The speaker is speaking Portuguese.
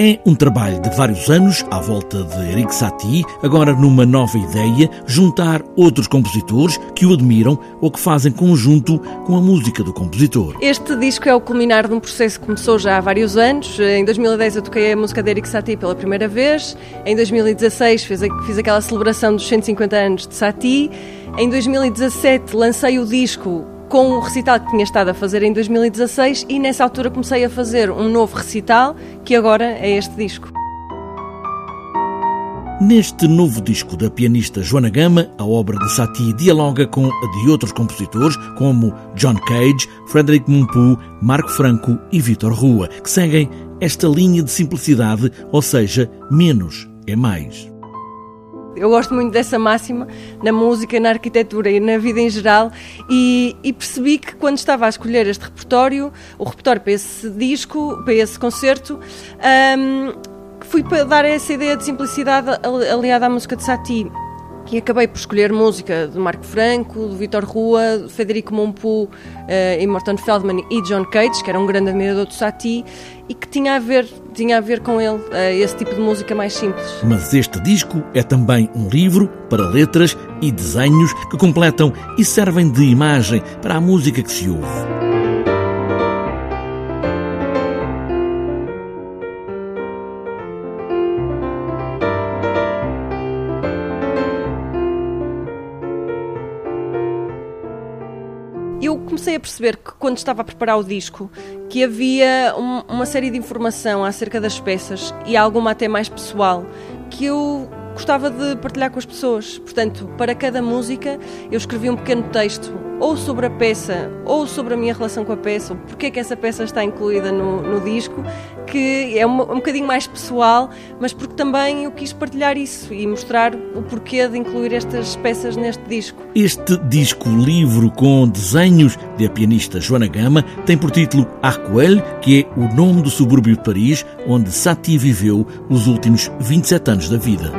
É um trabalho de vários anos à volta de Eric Satie, agora numa nova ideia, juntar outros compositores que o admiram ou que fazem conjunto com a música do compositor. Este disco é o culminar de um processo que começou já há vários anos. Em 2010 eu toquei a música de Eric Satie pela primeira vez. Em 2016 fiz, fiz aquela celebração dos 150 anos de Satie. Em 2017 lancei o disco com o recital que tinha estado a fazer em 2016 e nessa altura comecei a fazer um novo recital que agora é este disco. Neste novo disco da pianista Joana Gama, a obra de Satie dialoga com a de outros compositores como John Cage, Frederic Mompou, Marco Franco e Vitor Rua, que seguem esta linha de simplicidade, ou seja, menos é mais. Eu gosto muito dessa máxima na música, na arquitetura e na vida em geral. E, e, percebi que quando estava a escolher este repertório, o repertório para esse disco, para esse concerto, um, fui para dar essa ideia de simplicidade aliada à música de Satie e acabei por escolher música de Marco Franco, do Vitor Rua, do Federico Mompou, uh, e Morton Feldman e John Cage, que era um grande admirador do Satie, e que tinha a ver, tinha a ver com ele, uh, esse tipo de música mais simples. Mas este disco é também um livro para letras e desenhos que completam e servem de imagem para a música que se ouve. Eu comecei a perceber que quando estava a preparar o disco que havia um, uma série de informação acerca das peças e alguma até mais pessoal que eu gostava de partilhar com as pessoas. Portanto, para cada música eu escrevi um pequeno texto ou sobre a peça ou sobre a minha relação com a peça, ou porque é que essa peça está incluída no, no disco, que é um, bocadinho mais pessoal, mas porque também eu quis partilhar isso e mostrar o porquê de incluir estas peças neste disco. Este disco livro com desenhos da pianista Joana Gama tem por título Arcueil, que é o nome do subúrbio de Paris onde Satie viveu os últimos 27 anos da vida.